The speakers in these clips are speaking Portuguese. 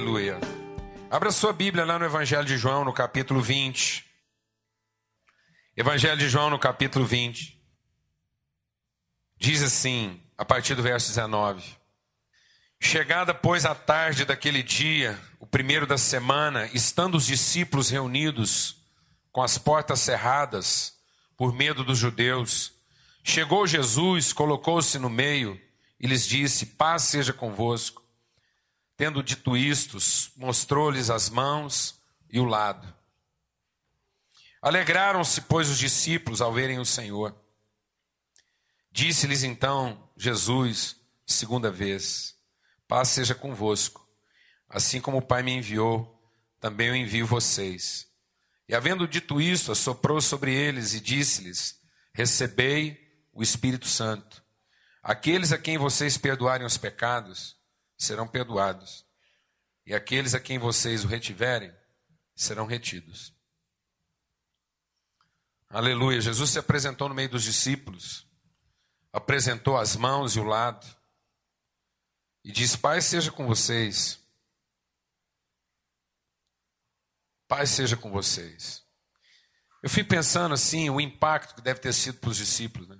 Aleluia. Abra sua Bíblia lá no Evangelho de João, no capítulo 20. Evangelho de João, no capítulo 20. Diz assim, a partir do verso 19: Chegada, pois, a tarde daquele dia, o primeiro da semana, estando os discípulos reunidos, com as portas cerradas, por medo dos judeus, chegou Jesus, colocou-se no meio e lhes disse: Paz seja convosco. Tendo dito isto, mostrou-lhes as mãos e o lado. Alegraram-se, pois, os discípulos ao verem o Senhor. Disse-lhes então Jesus, segunda vez: Paz seja convosco. Assim como o Pai me enviou, também eu envio vocês. E havendo dito isto, assoprou sobre eles e disse-lhes: Recebei o Espírito Santo. Aqueles a quem vocês perdoarem os pecados, serão perdoados, e aqueles a quem vocês o retiverem serão retidos. Aleluia. Jesus se apresentou no meio dos discípulos, apresentou as mãos e o lado, e diz: Pai seja com vocês. Pai seja com vocês. Eu fico pensando assim, o impacto que deve ter sido para os discípulos, né?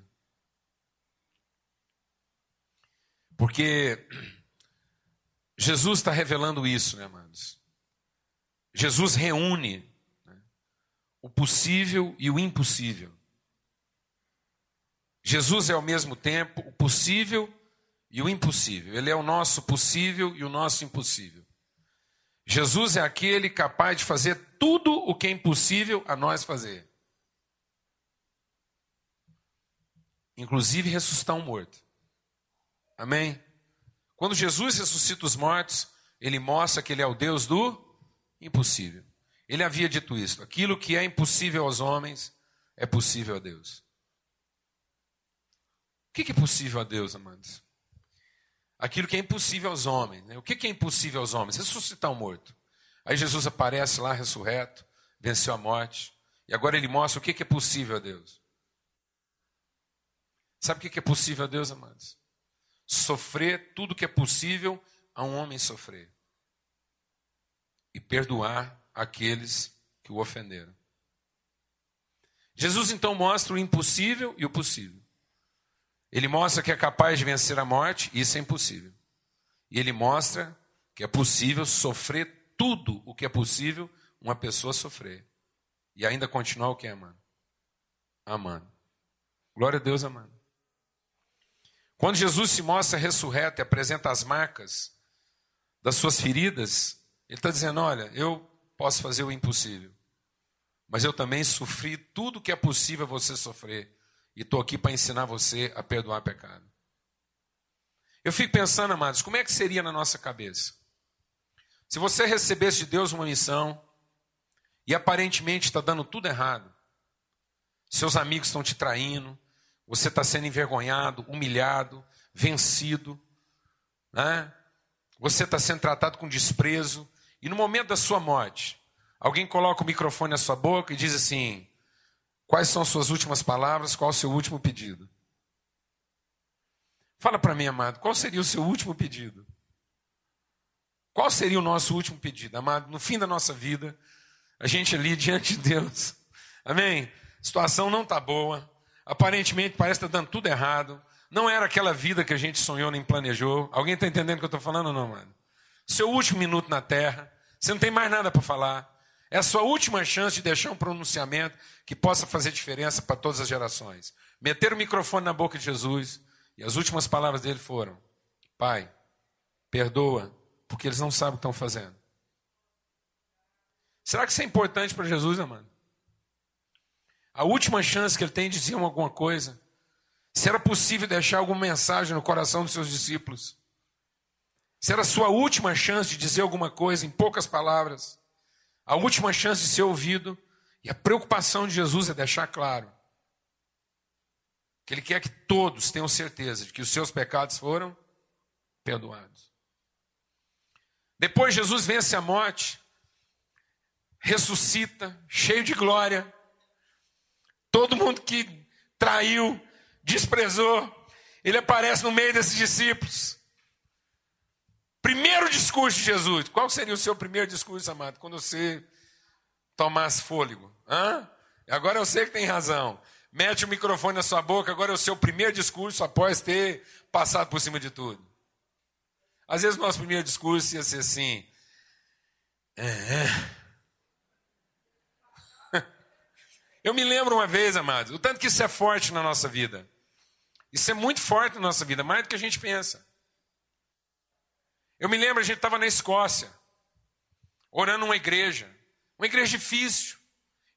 Porque Jesus está revelando isso, né, amados? Jesus reúne né, o possível e o impossível. Jesus é ao mesmo tempo o possível e o impossível. Ele é o nosso possível e o nosso impossível. Jesus é aquele capaz de fazer tudo o que é impossível a nós fazer. Inclusive ressuscitar um morto. Amém? Quando Jesus ressuscita os mortos, ele mostra que ele é o Deus do impossível. Ele havia dito isso: aquilo que é impossível aos homens é possível a Deus. O que é possível a Deus, amados? Aquilo que é impossível aos homens. Né? O que é impossível aos homens? Ressuscitar um morto. Aí Jesus aparece lá ressurreto, venceu a morte, e agora ele mostra o que é possível a Deus. Sabe o que é possível a Deus, amados? Sofrer tudo que é possível a um homem sofrer e perdoar aqueles que o ofenderam. Jesus então mostra o impossível e o possível. Ele mostra que é capaz de vencer a morte, isso é impossível. E ele mostra que é possível sofrer tudo o que é possível uma pessoa sofrer. E ainda continuar o que, amando? Amando. Glória a Deus, amando. Quando Jesus se mostra ressurreto e apresenta as marcas das suas feridas, ele está dizendo: Olha, eu posso fazer o impossível, mas eu também sofri tudo que é possível você sofrer, e estou aqui para ensinar você a perdoar pecado. Eu fico pensando, amados, como é que seria na nossa cabeça? Se você recebesse de Deus uma missão e aparentemente está dando tudo errado, seus amigos estão te traindo, você está sendo envergonhado, humilhado, vencido, né? você está sendo tratado com desprezo, e no momento da sua morte, alguém coloca o microfone na sua boca e diz assim: Quais são suas últimas palavras? Qual o seu último pedido? Fala para mim, amado, qual seria o seu último pedido? Qual seria o nosso último pedido, amado? No fim da nossa vida, a gente ali diante de Deus, amém? A situação não está boa, Aparentemente parece estar dando tudo errado. Não era aquela vida que a gente sonhou nem planejou. Alguém está entendendo o que eu estou falando ou não, mano? Seu último minuto na terra, você não tem mais nada para falar. É a sua última chance de deixar um pronunciamento que possa fazer diferença para todas as gerações. Meter o microfone na boca de Jesus e as últimas palavras dele foram: Pai, perdoa, porque eles não sabem o que estão fazendo. Será que isso é importante para Jesus, amado? A última chance que ele tem de dizer alguma coisa. Se era possível deixar alguma mensagem no coração dos seus discípulos. Se era a sua última chance de dizer alguma coisa em poucas palavras. A última chance de ser ouvido. E a preocupação de Jesus é deixar claro que ele quer que todos tenham certeza de que os seus pecados foram perdoados. Depois Jesus vence a morte, ressuscita, cheio de glória Todo mundo que traiu, desprezou, ele aparece no meio desses discípulos. Primeiro discurso de Jesus. Qual seria o seu primeiro discurso, amado? Quando você tomasse fôlego. Hã? Agora eu sei que tem razão. Mete o microfone na sua boca, agora é o seu primeiro discurso após ter passado por cima de tudo. Às vezes o nosso primeiro discurso ia ser assim. É, é. Eu me lembro uma vez, amados, o tanto que isso é forte na nossa vida. Isso é muito forte na nossa vida, mais do que a gente pensa. Eu me lembro, a gente estava na Escócia, orando numa igreja, uma igreja difícil,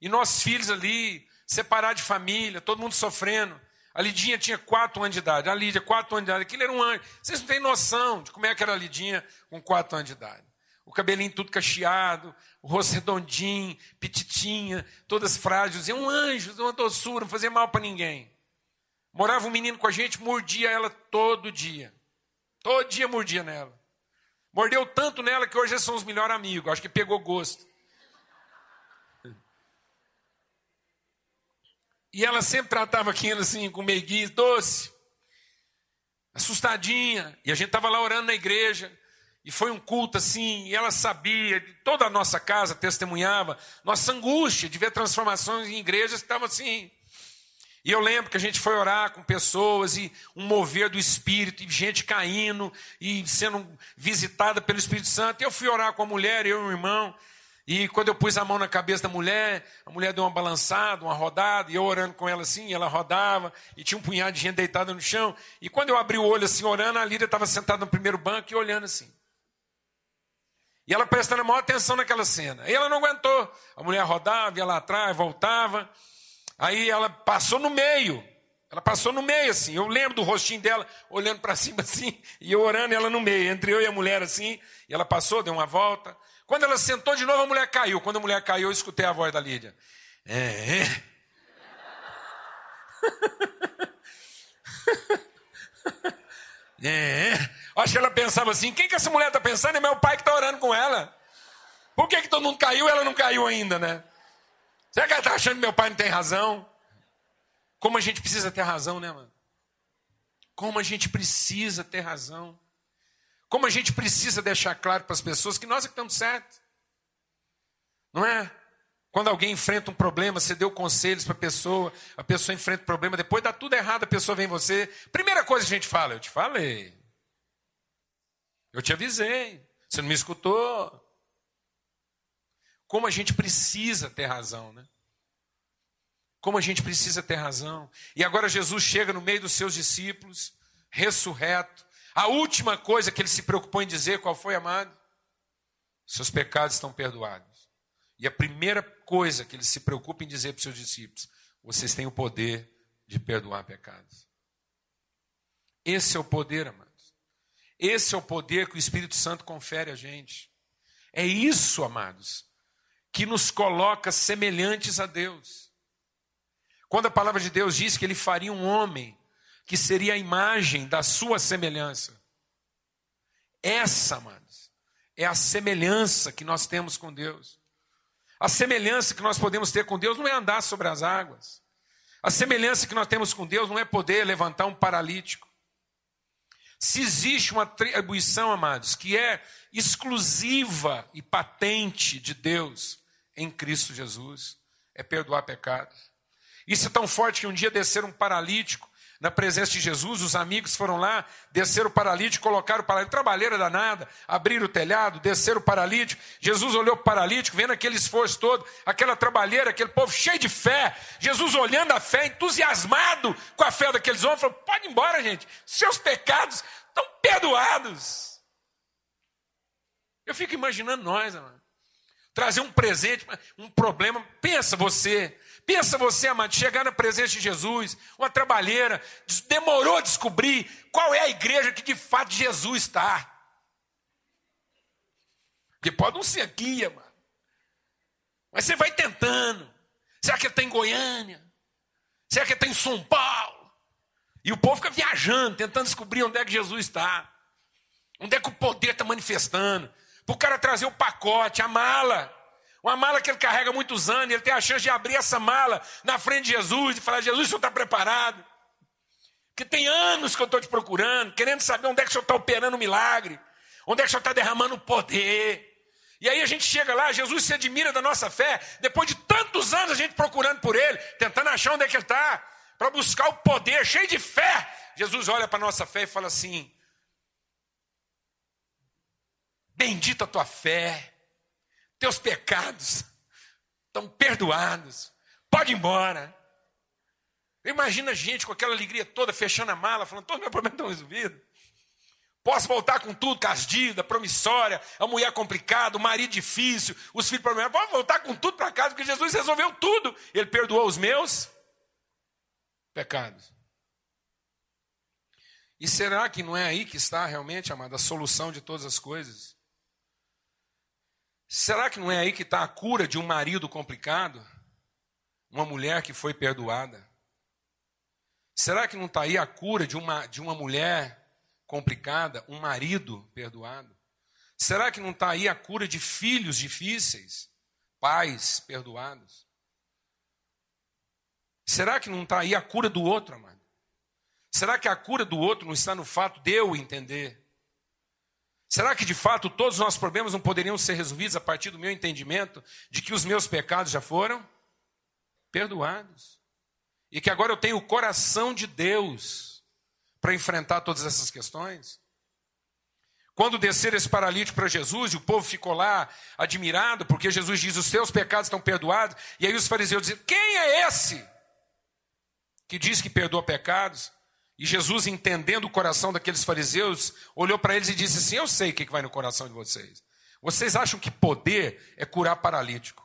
e nossos filhos ali, separados de família, todo mundo sofrendo. A Lidinha tinha quatro anos de idade, a Lídia, quatro anos de idade, aquilo era um anjo. Vocês não têm noção de como é que era a Lidinha com quatro anos de idade. Cabelinho tudo cacheado, o rosto redondinho, petitinha, todas frágeis. É um anjo, uma doçura, não fazia mal para ninguém. Morava um menino com a gente, mordia ela todo dia. Todo dia mordia nela. Mordeu tanto nela que hoje são os melhores amigos. Acho que pegou gosto. E ela sempre tratava aquilo assim, com meiguice, doce, assustadinha. E a gente estava lá orando na igreja. E foi um culto assim, e ela sabia, toda a nossa casa testemunhava, nossa angústia de ver transformações em igrejas que estavam assim. E eu lembro que a gente foi orar com pessoas e um mover do Espírito, e gente caindo e sendo visitada pelo Espírito Santo. E eu fui orar com a mulher, eu e o irmão. E quando eu pus a mão na cabeça da mulher, a mulher deu uma balançada, uma rodada, e eu orando com ela assim, ela rodava, e tinha um punhado de gente deitada no chão. E quando eu abri o olho assim, orando, a Lídia estava sentada no primeiro banco e olhando assim. E ela prestando a maior atenção naquela cena. E ela não aguentou. A mulher rodava, ia lá atrás, voltava. Aí ela passou no meio. Ela passou no meio assim. Eu lembro do rostinho dela olhando para cima assim e eu orando ela no meio, entre eu e a mulher assim. E ela passou, deu uma volta. Quando ela sentou de novo, a mulher caiu. Quando a mulher caiu, eu escutei a voz da Lídia. É. é. É. Acho que ela pensava assim: quem que essa mulher está pensando? É meu pai que está orando com ela. Por que, que todo mundo caiu e ela não caiu ainda, né? Será que ela está achando que meu pai não tem razão? Como a gente precisa ter razão, né, mano? Como a gente precisa ter razão. Como a gente precisa deixar claro para as pessoas que nós é que estamos certos. Não é? Quando alguém enfrenta um problema, você deu conselhos para a pessoa, a pessoa enfrenta o problema, depois dá tudo errado, a pessoa vem em você. Primeira coisa que a gente fala, eu te falei. Eu te avisei. Você não me escutou. Como a gente precisa ter razão, né? Como a gente precisa ter razão. E agora Jesus chega no meio dos seus discípulos, ressurreto. A última coisa que ele se preocupou em dizer, qual foi, amado? Seus pecados estão perdoados. E a primeira coisa que ele se preocupa em dizer para os seus discípulos: vocês têm o poder de perdoar pecados. Esse é o poder, amados. Esse é o poder que o Espírito Santo confere a gente. É isso, amados, que nos coloca semelhantes a Deus. Quando a palavra de Deus diz que ele faria um homem que seria a imagem da sua semelhança. Essa, amados, é a semelhança que nós temos com Deus. A semelhança que nós podemos ter com Deus não é andar sobre as águas. A semelhança que nós temos com Deus não é poder levantar um paralítico. Se existe uma atribuição, amados, que é exclusiva e patente de Deus, em Cristo Jesus, é perdoar pecados. Isso é tão forte que um dia desceram um paralítico na presença de Jesus, os amigos foram lá, desceram o paralítico, colocaram o paralítico, trabalheira danada, abriram o telhado, desceram o paralítico. Jesus olhou para o paralítico, vendo aquele esforço todo, aquela trabalheira, aquele povo cheio de fé. Jesus olhando a fé, entusiasmado com a fé daqueles homens, falou: pode ir embora, gente, seus pecados estão perdoados. Eu fico imaginando nós, amado trazer um presente, um problema. Pensa você, pensa você, amado, chegar na presença de Jesus, uma trabalheira, demorou a descobrir qual é a igreja que de fato Jesus está. Porque pode não ser aqui, amado. Mas você vai tentando. Será que ele está em Goiânia? Será que ele está em São Paulo? E o povo fica viajando, tentando descobrir onde é que Jesus está. Onde é que o poder está manifestando para o cara trazer o pacote, a mala. Uma mala que ele carrega muitos anos, ele tem a chance de abrir essa mala na frente de Jesus e falar: Jesus, o senhor está preparado? Porque tem anos que eu estou te procurando, querendo saber onde é que o senhor está operando o milagre, Onde é que o Senhor está derramando poder? E aí a gente chega lá, Jesus se admira da nossa fé, depois de tantos anos a gente procurando por Ele, tentando achar onde é que Ele está, para buscar o poder, cheio de fé. Jesus olha para a nossa fé e fala assim: Bendita a tua fé, teus pecados estão perdoados, pode ir embora. Imagina a gente com aquela alegria toda, fechando a mala, falando: Todos meus problemas estão resolvidos. Posso voltar com tudo, casdida, promissória, a mulher complicada, o marido difícil, os filhos problemáticos. Posso voltar com tudo para casa, porque Jesus resolveu tudo. Ele perdoou os meus pecados. E será que não é aí que está realmente, amada, a solução de todas as coisas? Será que não é aí que está a cura de um marido complicado? Uma mulher que foi perdoada? Será que não está aí a cura de uma, de uma mulher complicada, um marido perdoado? Será que não está aí a cura de filhos difíceis, pais perdoados? Será que não está aí a cura do outro, amado? Será que a cura do outro não está no fato de eu entender? Será que de fato todos os nossos problemas não poderiam ser resolvidos a partir do meu entendimento de que os meus pecados já foram perdoados? E que agora eu tenho o coração de Deus para enfrentar todas essas questões? Quando descer esse paralítico para Jesus e o povo ficou lá admirado, porque Jesus diz: Os seus pecados estão perdoados. E aí os fariseus dizem: Quem é esse que diz que perdoa pecados? E Jesus, entendendo o coração daqueles fariseus, olhou para eles e disse assim: Eu sei o que vai no coração de vocês. Vocês acham que poder é curar paralítico?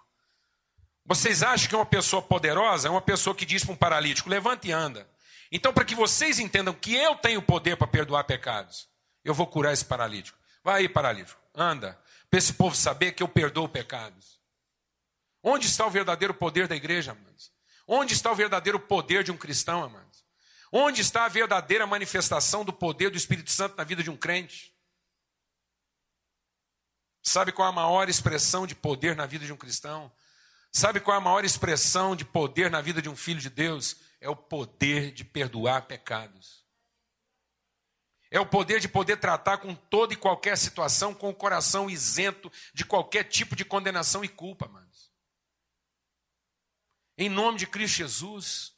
Vocês acham que uma pessoa poderosa é uma pessoa que diz para um paralítico: Levante e anda. Então, para que vocês entendam que eu tenho poder para perdoar pecados, eu vou curar esse paralítico. Vai aí, paralítico, anda, para esse povo saber que eu perdoo pecados. Onde está o verdadeiro poder da igreja, amados? Onde está o verdadeiro poder de um cristão, amados? Onde está a verdadeira manifestação do poder do Espírito Santo na vida de um crente? Sabe qual é a maior expressão de poder na vida de um cristão? Sabe qual é a maior expressão de poder na vida de um filho de Deus? é o poder de perdoar pecados. É o poder de poder tratar com toda e qualquer situação com o coração isento de qualquer tipo de condenação e culpa, amados. Em nome de Cristo Jesus,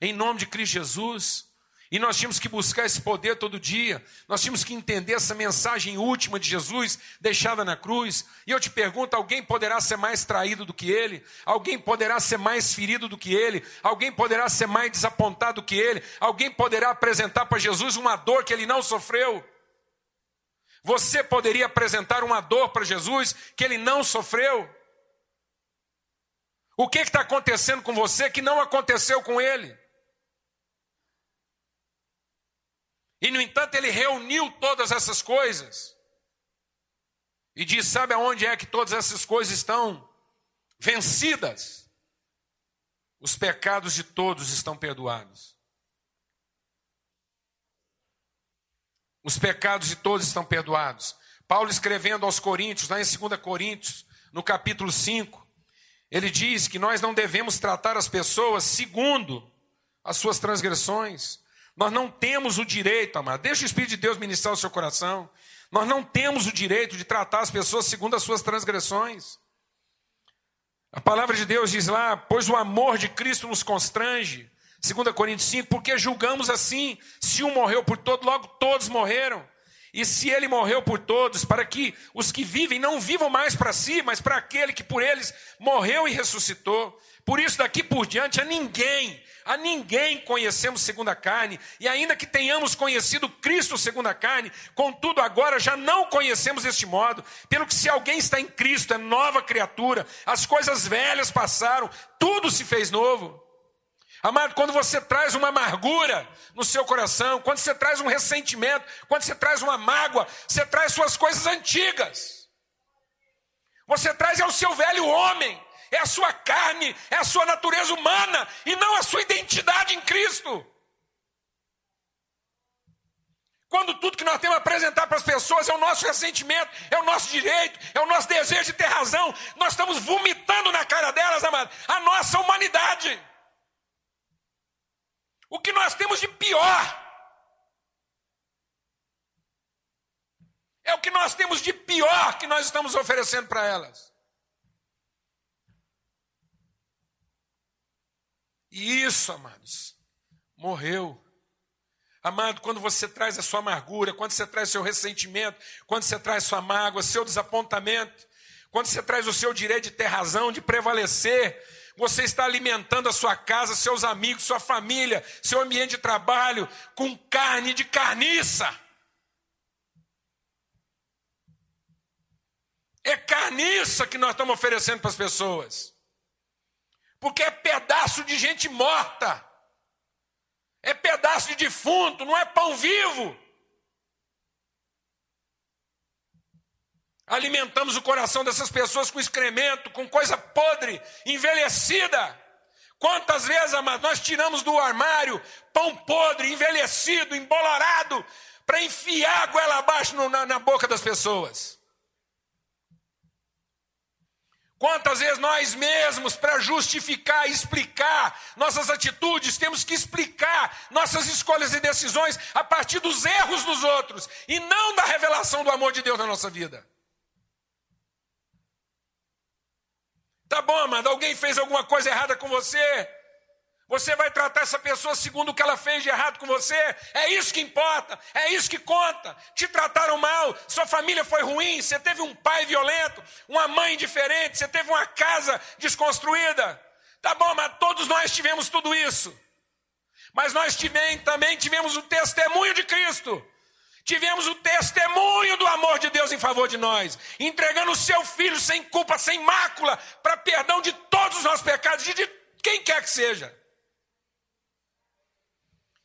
em nome de Cristo Jesus, e nós tínhamos que buscar esse poder todo dia. Nós tínhamos que entender essa mensagem última de Jesus deixada na cruz. E eu te pergunto: alguém poderá ser mais traído do que ele? Alguém poderá ser mais ferido do que ele? Alguém poderá ser mais desapontado do que ele? Alguém poderá apresentar para Jesus uma dor que ele não sofreu? Você poderia apresentar uma dor para Jesus que ele não sofreu? O que está acontecendo com você que não aconteceu com ele? E, no entanto, ele reuniu todas essas coisas. E diz: Sabe aonde é que todas essas coisas estão vencidas? Os pecados de todos estão perdoados. Os pecados de todos estão perdoados. Paulo escrevendo aos Coríntios, lá em 2 Coríntios, no capítulo 5, ele diz que nós não devemos tratar as pessoas segundo as suas transgressões, nós não temos o direito, amado, deixa o Espírito de Deus ministrar o seu coração. Nós não temos o direito de tratar as pessoas segundo as suas transgressões. A palavra de Deus diz lá: Pois o amor de Cristo nos constrange. 2 Coríntios 5, porque julgamos assim: se um morreu por todos, logo todos morreram. E se ele morreu por todos, para que os que vivem não vivam mais para si, mas para aquele que por eles morreu e ressuscitou. Por isso, daqui por diante, a ninguém, a ninguém conhecemos segundo a carne, e ainda que tenhamos conhecido Cristo segundo a carne, contudo agora já não conhecemos deste modo, pelo que se alguém está em Cristo, é nova criatura, as coisas velhas passaram, tudo se fez novo. Amado, quando você traz uma amargura no seu coração, quando você traz um ressentimento, quando você traz uma mágoa, você traz suas coisas antigas. Você traz é o seu velho homem, é a sua carne, é a sua natureza humana e não a sua identidade em Cristo. Quando tudo que nós temos a apresentar para as pessoas é o nosso ressentimento, é o nosso direito, é o nosso desejo de ter razão, nós estamos vomitando na cara delas, amado, a nossa humanidade. O que nós temos de pior É o que nós temos de pior que nós estamos oferecendo para elas. E isso, amados, morreu. Amado, quando você traz a sua amargura, quando você traz seu ressentimento, quando você traz sua mágoa, seu desapontamento, quando você traz o seu direito de ter razão, de prevalecer, você está alimentando a sua casa, seus amigos, sua família, seu ambiente de trabalho com carne de carniça. É carniça que nós estamos oferecendo para as pessoas. Porque é pedaço de gente morta. É pedaço de defunto, não é pão vivo. Alimentamos o coração dessas pessoas com excremento, com coisa podre, envelhecida. Quantas vezes, amados, nós tiramos do armário pão podre, envelhecido, embolorado, para enfiar a goela abaixo no, na, na boca das pessoas. Quantas vezes nós mesmos, para justificar, explicar nossas atitudes, temos que explicar nossas escolhas e decisões a partir dos erros dos outros e não da revelação do amor de Deus na nossa vida. Tá bom, amado, alguém fez alguma coisa errada com você? Você vai tratar essa pessoa segundo o que ela fez de errado com você? É isso que importa, é isso que conta. Te trataram mal, sua família foi ruim, você teve um pai violento, uma mãe diferente, você teve uma casa desconstruída. Tá bom, mas todos nós tivemos tudo isso. Mas nós também tivemos o testemunho de Cristo. Tivemos o testemunho do amor de Deus em favor de nós, entregando o seu filho sem culpa, sem mácula, para perdão de todos os nossos pecados, de quem quer que seja.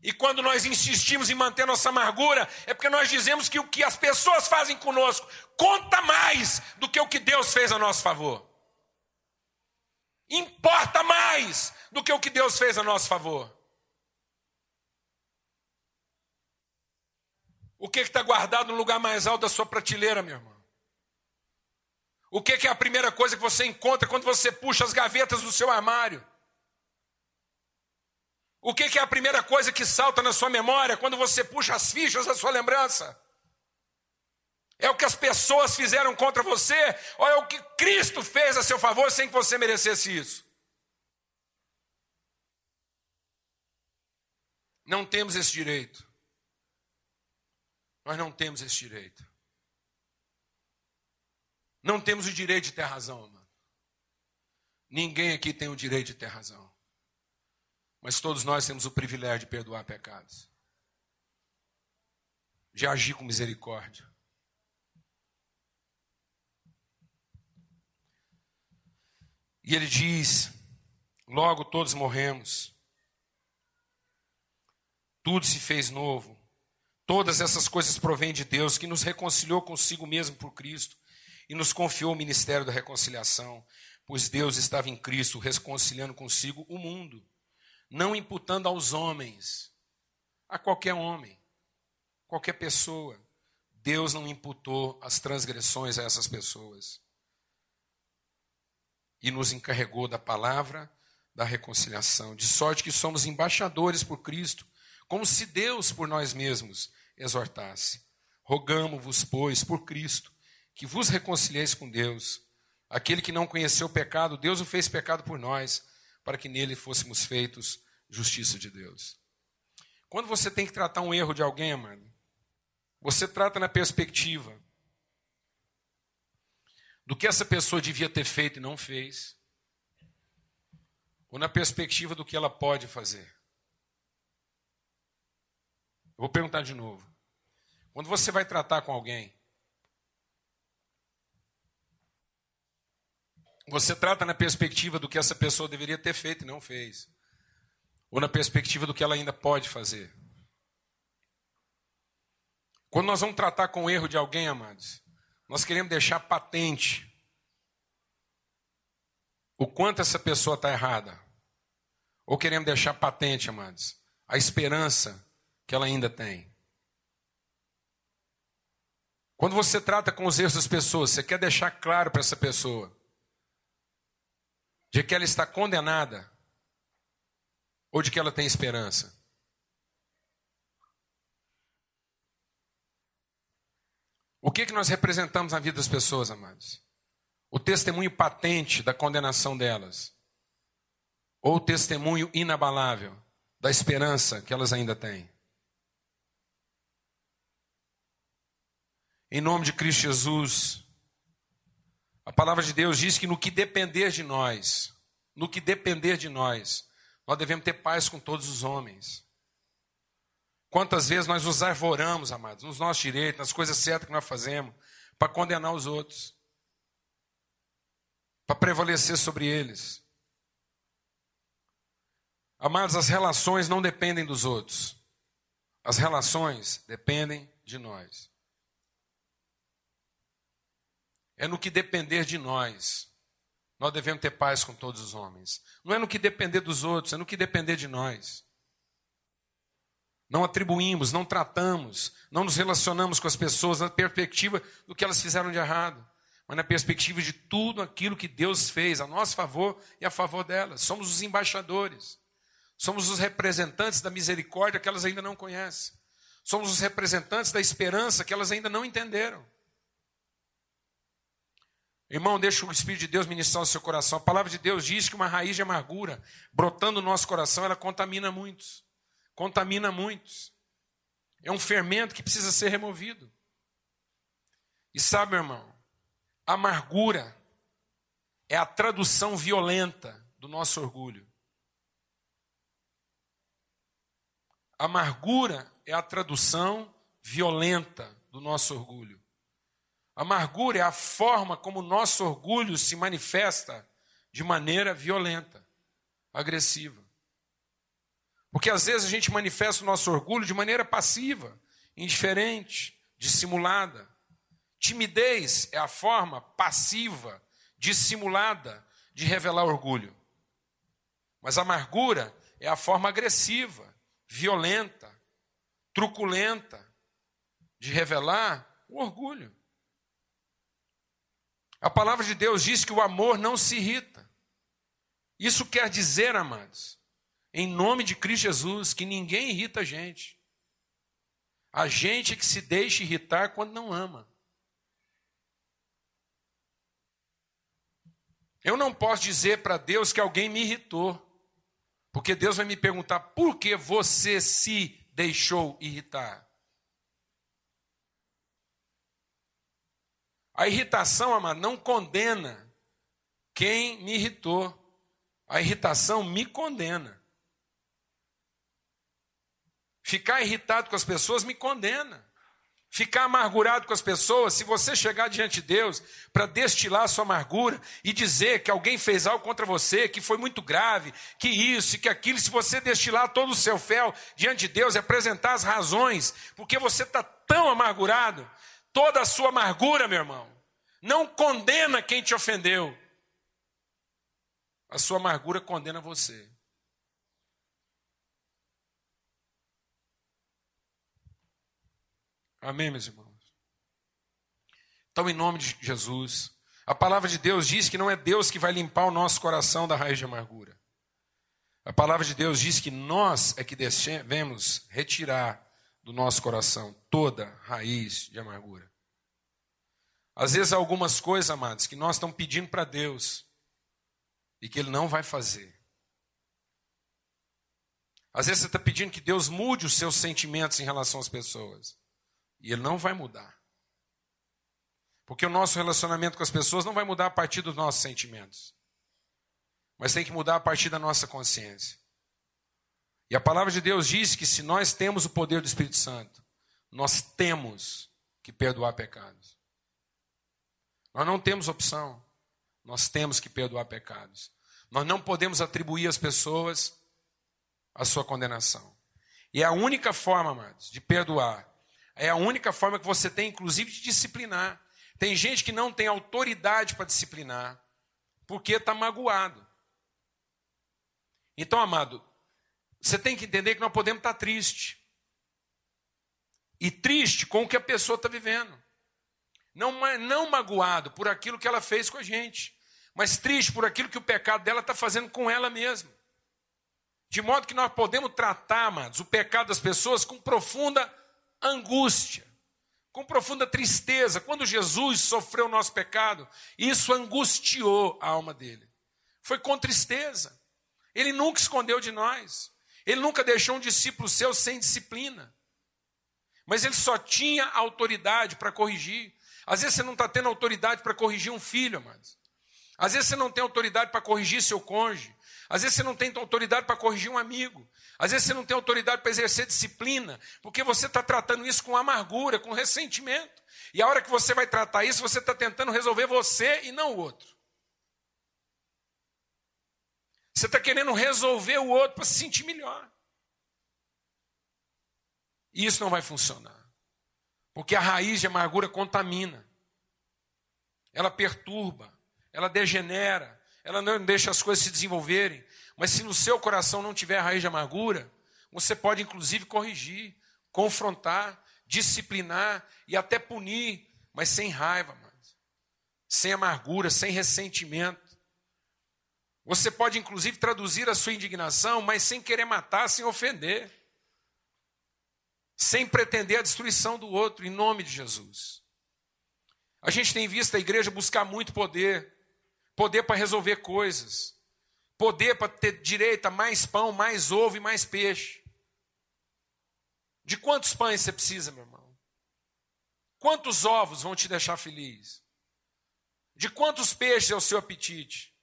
E quando nós insistimos em manter nossa amargura, é porque nós dizemos que o que as pessoas fazem conosco conta mais do que o que Deus fez a nosso favor. Importa mais do que o que Deus fez a nosso favor. O que está guardado no lugar mais alto da sua prateleira, meu irmão? O que, que é a primeira coisa que você encontra quando você puxa as gavetas do seu armário? O que, que é a primeira coisa que salta na sua memória quando você puxa as fichas da sua lembrança? É o que as pessoas fizeram contra você, ou é o que Cristo fez a seu favor sem que você merecesse isso? Não temos esse direito. Nós não temos esse direito. Não temos o direito de ter razão, mano. Ninguém aqui tem o direito de ter razão. Mas todos nós temos o privilégio de perdoar pecados, de agir com misericórdia. E ele diz: Logo todos morremos, tudo se fez novo. Todas essas coisas provêm de Deus, que nos reconciliou consigo mesmo por Cristo e nos confiou o ministério da reconciliação, pois Deus estava em Cristo reconciliando consigo o mundo não imputando aos homens, a qualquer homem, qualquer pessoa. Deus não imputou as transgressões a essas pessoas. E nos encarregou da palavra da reconciliação, de sorte que somos embaixadores por Cristo, como se Deus por nós mesmos exortasse. Rogamo-vos, pois, por Cristo, que vos reconcilieis com Deus. Aquele que não conheceu o pecado, Deus o fez pecado por nós para que nele fôssemos feitos justiça de Deus. Quando você tem que tratar um erro de alguém, mano, você trata na perspectiva do que essa pessoa devia ter feito e não fez, ou na perspectiva do que ela pode fazer. Eu vou perguntar de novo. Quando você vai tratar com alguém, Você trata na perspectiva do que essa pessoa deveria ter feito e não fez. Ou na perspectiva do que ela ainda pode fazer. Quando nós vamos tratar com o erro de alguém, amados, nós queremos deixar patente o quanto essa pessoa está errada. Ou queremos deixar patente, amados, a esperança que ela ainda tem. Quando você trata com os erros das pessoas, você quer deixar claro para essa pessoa de que ela está condenada ou de que ela tem esperança? O que, que nós representamos na vida das pessoas, amados? O testemunho patente da condenação delas? Ou o testemunho inabalável da esperança que elas ainda têm? Em nome de Cristo Jesus, a palavra de Deus diz que no que depender de nós, no que depender de nós, nós devemos ter paz com todos os homens. Quantas vezes nós nos arvoramos, amados, nos nossos direitos, nas coisas certas que nós fazemos, para condenar os outros, para prevalecer sobre eles. Amados, as relações não dependem dos outros, as relações dependem de nós. É no que depender de nós. Nós devemos ter paz com todos os homens. Não é no que depender dos outros, é no que depender de nós. Não atribuímos, não tratamos, não nos relacionamos com as pessoas na perspectiva do que elas fizeram de errado, mas na perspectiva de tudo aquilo que Deus fez a nosso favor e a favor delas. Somos os embaixadores, somos os representantes da misericórdia que elas ainda não conhecem, somos os representantes da esperança que elas ainda não entenderam. Irmão, deixa o Espírito de Deus ministrar o seu coração. A palavra de Deus diz que uma raiz de amargura brotando no nosso coração, ela contamina muitos. Contamina muitos. É um fermento que precisa ser removido. E sabe, meu irmão, amargura é a tradução violenta do nosso orgulho. Amargura é a tradução violenta do nosso orgulho. Amargura é a forma como o nosso orgulho se manifesta de maneira violenta, agressiva. Porque às vezes a gente manifesta o nosso orgulho de maneira passiva, indiferente, dissimulada. Timidez é a forma passiva, dissimulada de revelar orgulho. Mas amargura é a forma agressiva, violenta, truculenta de revelar o orgulho. A palavra de Deus diz que o amor não se irrita. Isso quer dizer, amados, em nome de Cristo Jesus, que ninguém irrita a gente. A gente é que se deixa irritar quando não ama. Eu não posso dizer para Deus que alguém me irritou, porque Deus vai me perguntar por que você se deixou irritar. A irritação, amado, não condena quem me irritou. A irritação me condena. Ficar irritado com as pessoas me condena. Ficar amargurado com as pessoas, se você chegar diante de Deus para destilar a sua amargura e dizer que alguém fez algo contra você, que foi muito grave, que isso e que aquilo, se você destilar todo o seu fel diante de Deus e apresentar as razões, porque você está tão amargurado, toda a sua amargura, meu irmão. Não condena quem te ofendeu. A sua amargura condena você. Amém, meus irmãos? Então, em nome de Jesus, a palavra de Deus diz que não é Deus que vai limpar o nosso coração da raiz de amargura. A palavra de Deus diz que nós é que devemos retirar do nosso coração toda raiz de amargura. Às vezes, há algumas coisas, amados, que nós estamos pedindo para Deus e que Ele não vai fazer. Às vezes, você está pedindo que Deus mude os seus sentimentos em relação às pessoas e Ele não vai mudar. Porque o nosso relacionamento com as pessoas não vai mudar a partir dos nossos sentimentos, mas tem que mudar a partir da nossa consciência. E a palavra de Deus diz que se nós temos o poder do Espírito Santo, nós temos que perdoar pecados. Nós não temos opção. Nós temos que perdoar pecados. Nós não podemos atribuir às pessoas a sua condenação. E é a única forma, amados, de perdoar. É a única forma que você tem, inclusive, de disciplinar. Tem gente que não tem autoridade para disciplinar, porque está magoado. Então, amado, você tem que entender que nós podemos estar triste. E triste com o que a pessoa está vivendo não, não magoado por aquilo que ela fez com a gente, mas triste por aquilo que o pecado dela está fazendo com ela mesma. De modo que nós podemos tratar, amados, o pecado das pessoas com profunda angústia, com profunda tristeza. Quando Jesus sofreu o nosso pecado, isso angustiou a alma dele. Foi com tristeza. Ele nunca escondeu de nós. Ele nunca deixou um discípulo seu sem disciplina. Mas ele só tinha autoridade para corrigir. Às vezes você não está tendo autoridade para corrigir um filho, amados. Às vezes você não tem autoridade para corrigir seu cônjuge. Às vezes você não tem autoridade para corrigir um amigo. Às vezes você não tem autoridade para exercer disciplina, porque você está tratando isso com amargura, com ressentimento. E a hora que você vai tratar isso, você está tentando resolver você e não o outro. Você está querendo resolver o outro para se sentir melhor. E isso não vai funcionar. Porque a raiz de amargura contamina. Ela perturba, ela degenera, ela não deixa as coisas se desenvolverem. Mas se no seu coração não tiver raiz de amargura, você pode inclusive corrigir, confrontar, disciplinar e até punir, mas sem raiva, mas, sem amargura, sem ressentimento. Você pode inclusive traduzir a sua indignação, mas sem querer matar, sem ofender sem pretender a destruição do outro, em nome de Jesus. A gente tem visto a igreja buscar muito poder, poder para resolver coisas, poder para ter direito a mais pão, mais ovo e mais peixe. De quantos pães você precisa, meu irmão? Quantos ovos vão te deixar feliz? De quantos peixes é o seu apetite?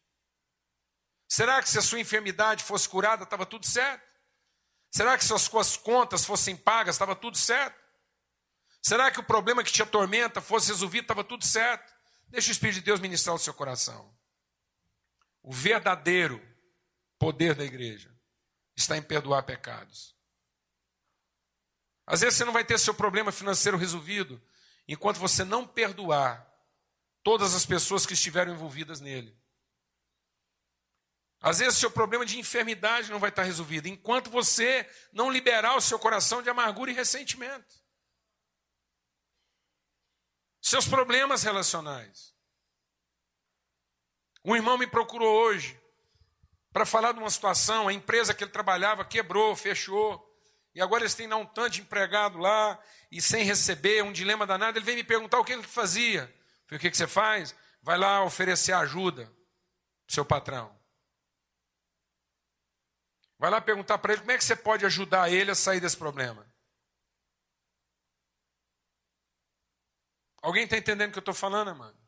Será que se a sua enfermidade fosse curada, estava tudo certo? Será que se as suas contas fossem pagas, estava tudo certo? Será que o problema que te atormenta fosse resolvido, estava tudo certo? Deixa o Espírito de Deus ministrar o seu coração. O verdadeiro poder da igreja está em perdoar pecados. Às vezes você não vai ter seu problema financeiro resolvido enquanto você não perdoar todas as pessoas que estiveram envolvidas nele. Às vezes, seu problema de enfermidade não vai estar resolvido, enquanto você não liberar o seu coração de amargura e ressentimento. Seus problemas relacionais. Um irmão me procurou hoje para falar de uma situação, a empresa que ele trabalhava quebrou, fechou, e agora eles têm um tanto de empregado lá, e sem receber, um dilema danado. Ele veio me perguntar o que ele fazia. Falei, o que, que você faz? Vai lá oferecer ajuda para seu patrão. Vai lá perguntar para ele como é que você pode ajudar ele a sair desse problema. Alguém está entendendo o que eu estou falando, mano?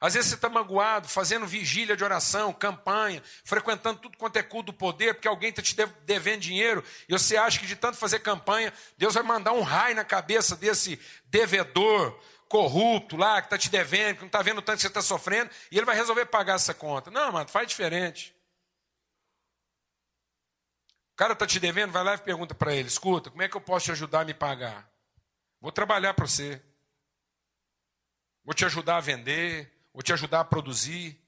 Às vezes você está magoado, fazendo vigília de oração, campanha, frequentando tudo quanto é culto do poder, porque alguém está te devendo dinheiro, e você acha que de tanto fazer campanha, Deus vai mandar um raio na cabeça desse devedor corrupto lá, que está te devendo, que não está vendo o tanto que você está sofrendo, e ele vai resolver pagar essa conta. Não, mano, faz diferente. O cara está te devendo, vai lá e pergunta para ele: escuta, como é que eu posso te ajudar a me pagar? Vou trabalhar para você. Vou te ajudar a vender, vou te ajudar a produzir.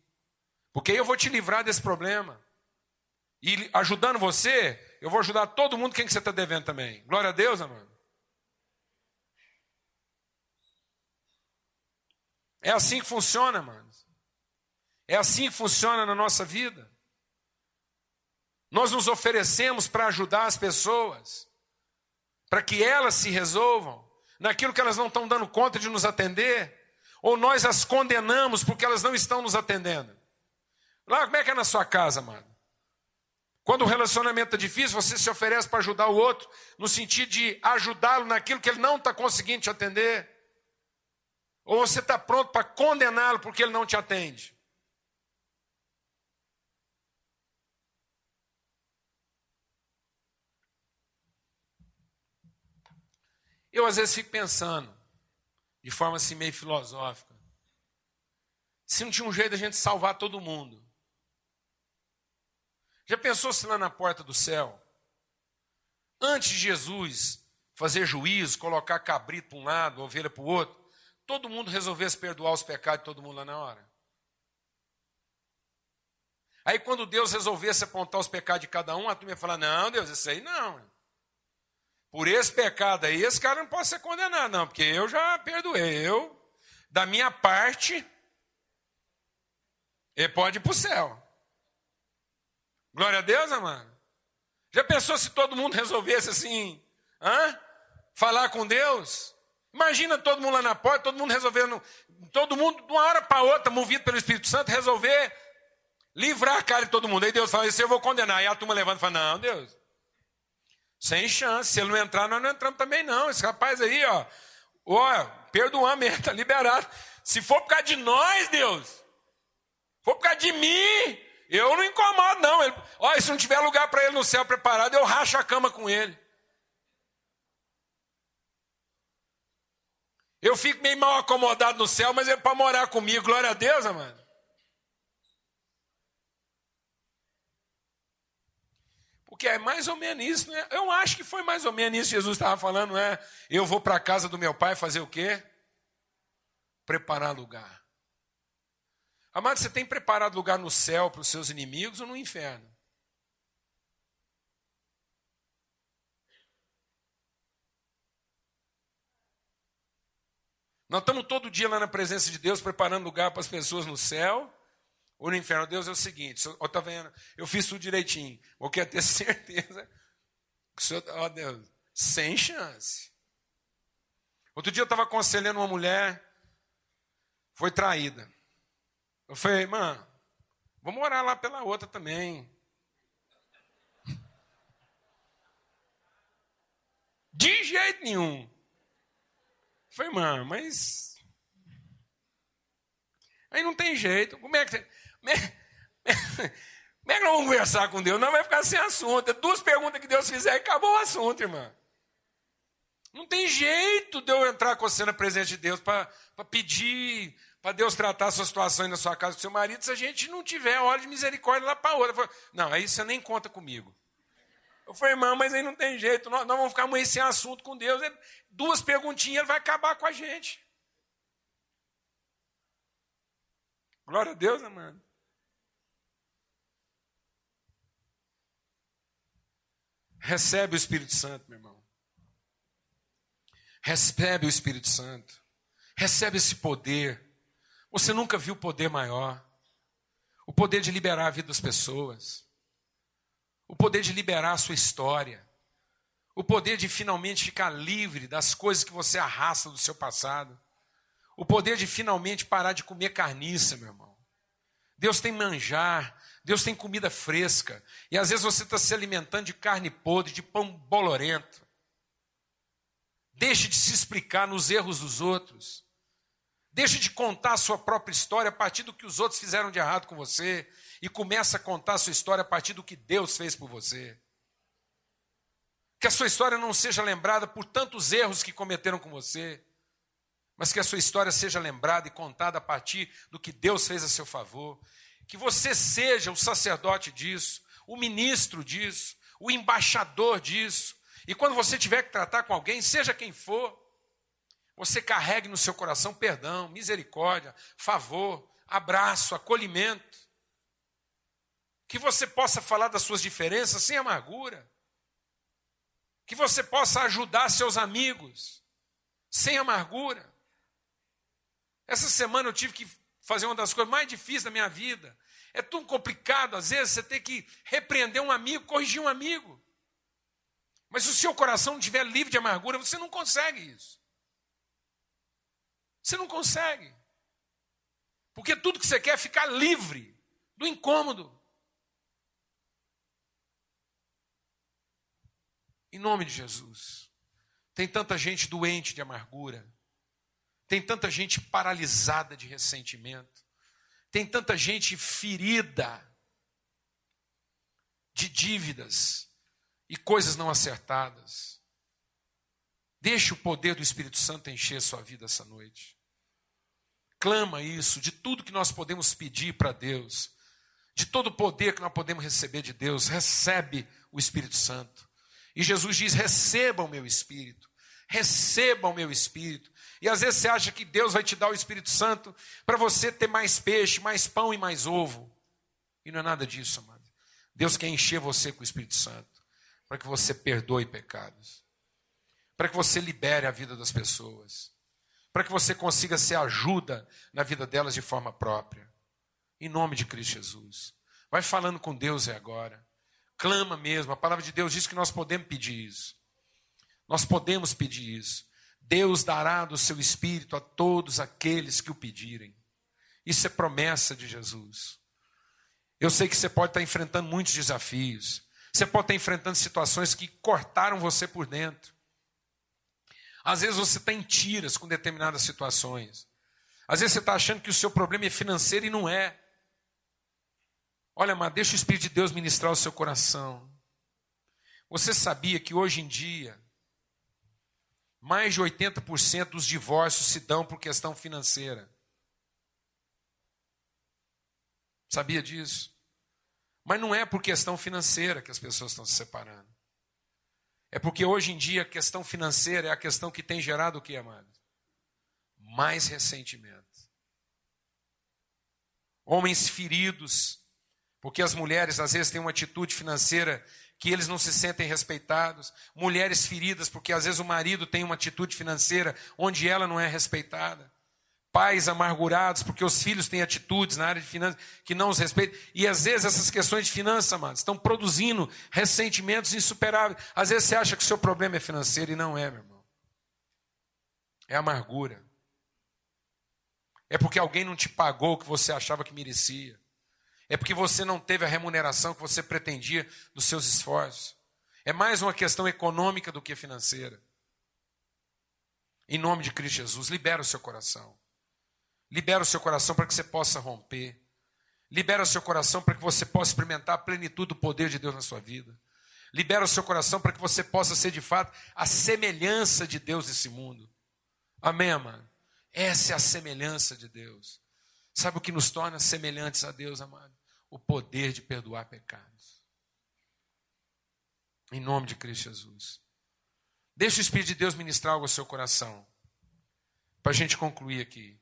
Porque aí eu vou te livrar desse problema. E ajudando você, eu vou ajudar todo mundo quem que você está devendo também. Glória a Deus, amado. É assim que funciona, mano. É assim que funciona na nossa vida. Nós nos oferecemos para ajudar as pessoas, para que elas se resolvam naquilo que elas não estão dando conta de nos atender, ou nós as condenamos porque elas não estão nos atendendo. Lá, como é que é na sua casa, amado? Quando o relacionamento é difícil, você se oferece para ajudar o outro, no sentido de ajudá-lo naquilo que ele não está conseguindo te atender. Ou você está pronto para condená-lo porque ele não te atende. Eu às vezes fico pensando, de forma assim meio filosófica, se não tinha um jeito da gente salvar todo mundo. Já pensou se lá na porta do céu, antes de Jesus fazer juízo, colocar cabrito para um lado, ovelha para o outro, todo mundo resolvesse perdoar os pecados de todo mundo lá na hora? Aí quando Deus resolvesse apontar os pecados de cada um, a turma ia falar, não, Deus, isso aí não por esse pecado aí, esse cara não pode ser condenado, não, porque eu já perdoei. Eu, da minha parte, ele pode ir para o céu. Glória a Deus, amado. Já pensou se todo mundo resolvesse assim, hã? falar com Deus? Imagina todo mundo lá na porta, todo mundo resolvendo, todo mundo de uma hora para outra, movido pelo Espírito Santo, resolver livrar a cara de todo mundo. Aí Deus fala, isso eu vou condenar. E a turma levanta e fala, não, Deus, sem chance. Se ele não entrar, nós não entramos também não. Esse rapaz aí, ó, ó, perdoamos, está liberado. Se for por causa de nós, Deus, for por causa de mim, eu não incomodo, não. Ele, ó, se não tiver lugar para ele no céu preparado, eu racho a cama com ele. Eu fico meio mal acomodado no céu, mas é para morar comigo. Glória a Deus, amado. Porque é mais ou menos isso, né? Eu acho que foi mais ou menos isso que Jesus estava falando, não é? Eu vou para a casa do meu pai fazer o quê? Preparar lugar. Amado, você tem preparado lugar no céu para os seus inimigos ou no inferno? Nós estamos todo dia lá na presença de Deus preparando lugar para as pessoas no céu ou no inferno. Deus é o seguinte, ó, tá vendo? Eu fiz tudo direitinho. Eu quero ter certeza que o Senhor, ó Deus, sem chance. Outro dia eu estava aconselhando uma mulher, foi traída. Eu falei, mano, vamos orar lá pela outra também. De jeito nenhum. Eu falei, mano, mas. Aí não tem jeito. Como é que. Como é que nós vamos conversar com Deus? Não vai ficar sem assunto. É duas perguntas que Deus fizer e acabou o assunto, irmã. Não tem jeito de eu entrar com você na presença de Deus para pedir, para Deus tratar a sua situação aí na sua casa com seu marido, se a gente não tiver hora de misericórdia lá para outra. Não, aí você nem conta comigo. Eu falei, irmão, mas aí não tem jeito, nós, nós vamos ficar muito sem assunto com Deus. Duas perguntinhas, ele vai acabar com a gente. Glória a Deus, amado. Recebe o Espírito Santo, meu irmão. Recebe o Espírito Santo. Recebe esse poder. Você nunca viu poder maior. O poder de liberar a vida das pessoas. O poder de liberar a sua história. O poder de finalmente ficar livre das coisas que você arrasta do seu passado. O poder de finalmente parar de comer carniça, meu irmão. Deus tem manjar, Deus tem comida fresca. E às vezes você está se alimentando de carne podre, de pão bolorento. Deixe de se explicar nos erros dos outros. Deixe de contar a sua própria história a partir do que os outros fizeram de errado com você. E comece a contar a sua história a partir do que Deus fez por você. Que a sua história não seja lembrada por tantos erros que cometeram com você, mas que a sua história seja lembrada e contada a partir do que Deus fez a seu favor que você seja o sacerdote disso, o ministro disso, o embaixador disso. E quando você tiver que tratar com alguém, seja quem for, você carregue no seu coração perdão, misericórdia, favor, abraço, acolhimento. Que você possa falar das suas diferenças sem amargura. Que você possa ajudar seus amigos sem amargura. Essa semana eu tive que fazer uma das coisas mais difíceis da minha vida. É tão complicado, às vezes, você ter que repreender um amigo, corrigir um amigo. Mas se o seu coração não estiver livre de amargura, você não consegue isso. Você não consegue. Porque tudo que você quer é ficar livre do incômodo. Em nome de Jesus. Tem tanta gente doente de amargura. Tem tanta gente paralisada de ressentimento. Tem tanta gente ferida de dívidas e coisas não acertadas. Deixe o poder do Espírito Santo encher sua vida essa noite. Clama isso, de tudo que nós podemos pedir para Deus, de todo o poder que nós podemos receber de Deus, recebe o Espírito Santo. E Jesus diz: receba o meu Espírito, receba o meu Espírito. E às vezes você acha que Deus vai te dar o Espírito Santo para você ter mais peixe, mais pão e mais ovo. E não é nada disso, amado. Deus quer encher você com o Espírito Santo para que você perdoe pecados, para que você libere a vida das pessoas, para que você consiga ser ajuda na vida delas de forma própria. Em nome de Cristo Jesus. Vai falando com Deus agora. Clama mesmo. A palavra de Deus diz que nós podemos pedir isso. Nós podemos pedir isso. Deus dará do seu espírito a todos aqueles que o pedirem. Isso é promessa de Jesus. Eu sei que você pode estar enfrentando muitos desafios. Você pode estar enfrentando situações que cortaram você por dentro. Às vezes você está em tiras com determinadas situações. Às vezes você está achando que o seu problema é financeiro e não é. Olha, mas deixa o Espírito de Deus ministrar o seu coração. Você sabia que hoje em dia, mais de 80% dos divórcios se dão por questão financeira? Sabia disso? Mas não é por questão financeira que as pessoas estão se separando. É porque hoje em dia a questão financeira é a questão que tem gerado o que, amado? Mais ressentimento. Homens feridos, porque as mulheres às vezes têm uma atitude financeira que eles não se sentem respeitados. Mulheres feridas, porque às vezes o marido tem uma atitude financeira onde ela não é respeitada. Pais amargurados, porque os filhos têm atitudes na área de finanças que não os respeitam. E às vezes essas questões de finanças, amados, estão produzindo ressentimentos insuperáveis. Às vezes você acha que o seu problema é financeiro e não é, meu irmão. É amargura. É porque alguém não te pagou o que você achava que merecia. É porque você não teve a remuneração que você pretendia dos seus esforços. É mais uma questão econômica do que financeira. Em nome de Cristo Jesus, libera o seu coração. Libera o seu coração para que você possa romper. Libera o seu coração para que você possa experimentar a plenitude do poder de Deus na sua vida. Libera o seu coração para que você possa ser de fato a semelhança de Deus nesse mundo. Amém, amado? Essa é a semelhança de Deus. Sabe o que nos torna semelhantes a Deus, amado? O poder de perdoar pecados. Em nome de Cristo Jesus. Deixa o Espírito de Deus ministrar algo ao seu coração. Para a gente concluir aqui.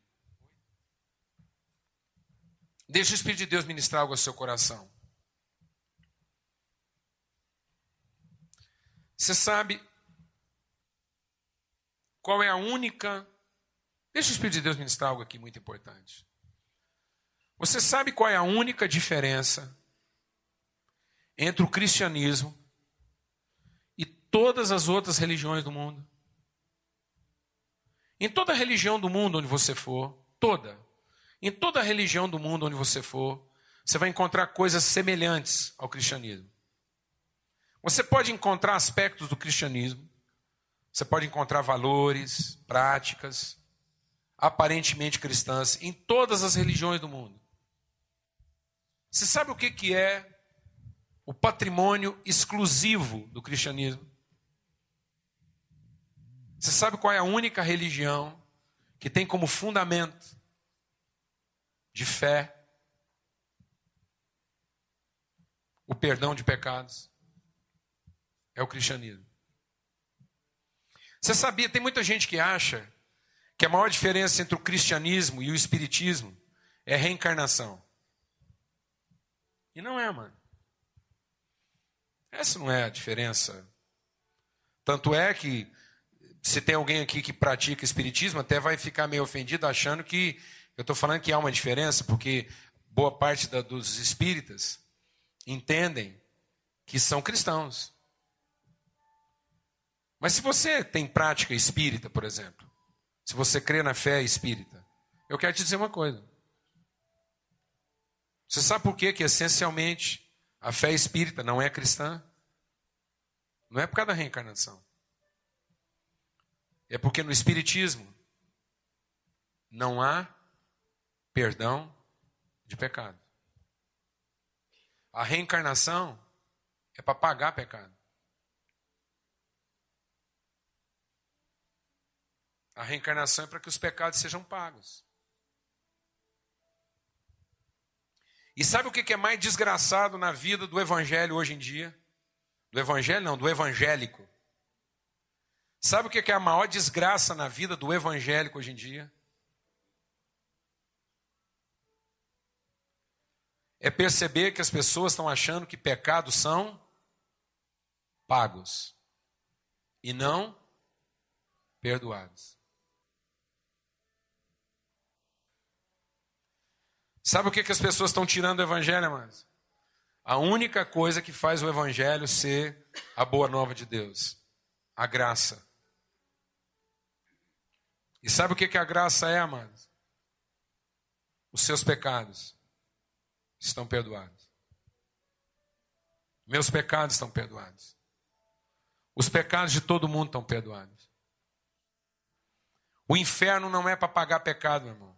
Deixa o Espírito de Deus ministrar algo ao seu coração. Você sabe qual é a única. Deixa o Espírito de Deus ministrar algo aqui muito importante. Você sabe qual é a única diferença entre o cristianismo e todas as outras religiões do mundo? Em toda religião do mundo onde você for, toda, em toda religião do mundo onde você for, você vai encontrar coisas semelhantes ao cristianismo. Você pode encontrar aspectos do cristianismo, você pode encontrar valores, práticas, aparentemente cristãs, em todas as religiões do mundo. Você sabe o que, que é o patrimônio exclusivo do cristianismo? Você sabe qual é a única religião que tem como fundamento de fé o perdão de pecados? É o cristianismo. Você sabia, tem muita gente que acha que a maior diferença entre o cristianismo e o espiritismo é reencarnação. E não é, mano. Essa não é a diferença. Tanto é que, se tem alguém aqui que pratica espiritismo, até vai ficar meio ofendido achando que eu estou falando que há uma diferença, porque boa parte da, dos espíritas entendem que são cristãos. Mas se você tem prática espírita, por exemplo, se você crê na fé espírita, eu quero te dizer uma coisa. Você sabe por quê? que essencialmente a fé espírita não é cristã? Não é por causa da reencarnação. É porque no espiritismo não há perdão de pecado. A reencarnação é para pagar pecado. A reencarnação é para que os pecados sejam pagos. E sabe o que é mais desgraçado na vida do evangelho hoje em dia? Do evangelho não, do evangélico. Sabe o que é a maior desgraça na vida do evangélico hoje em dia? É perceber que as pessoas estão achando que pecados são pagos e não perdoados. Sabe o que, que as pessoas estão tirando do Evangelho, amados? A única coisa que faz o Evangelho ser a boa nova de Deus: a graça. E sabe o que, que a graça é, amados? Os seus pecados estão perdoados. Meus pecados estão perdoados. Os pecados de todo mundo estão perdoados. O inferno não é para pagar pecado, meu irmão.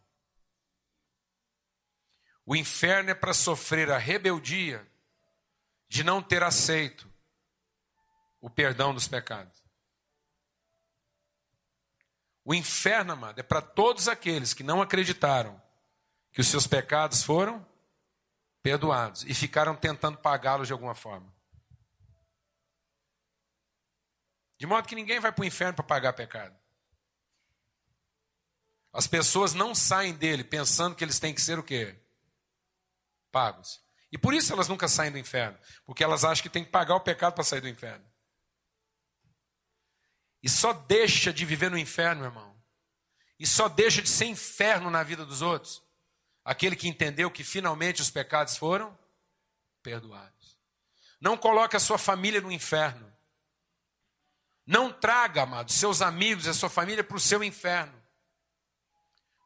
O inferno é para sofrer a rebeldia de não ter aceito o perdão dos pecados. O inferno, amado, é para todos aqueles que não acreditaram que os seus pecados foram perdoados e ficaram tentando pagá-los de alguma forma. De modo que ninguém vai para o inferno para pagar pecado. As pessoas não saem dele pensando que eles têm que ser o quê? Pagos. E por isso elas nunca saem do inferno, porque elas acham que tem que pagar o pecado para sair do inferno. E só deixa de viver no inferno, meu irmão. E só deixa de ser inferno na vida dos outros. Aquele que entendeu que finalmente os pecados foram perdoados. Não coloque a sua família no inferno. Não traga, amados, seus amigos e a sua família para o seu inferno.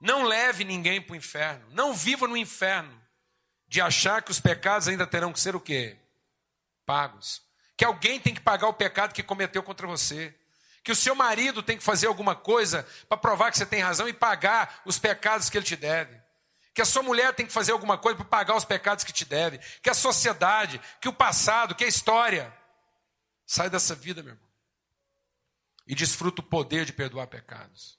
Não leve ninguém para o inferno. Não viva no inferno de achar que os pecados ainda terão que ser o quê? Pagos. Que alguém tem que pagar o pecado que cometeu contra você que o seu marido tem que fazer alguma coisa para provar que você tem razão e pagar os pecados que ele te deve. Que a sua mulher tem que fazer alguma coisa para pagar os pecados que te deve. Que a sociedade, que o passado, que a história. Sai dessa vida, meu irmão. E desfruta o poder de perdoar pecados.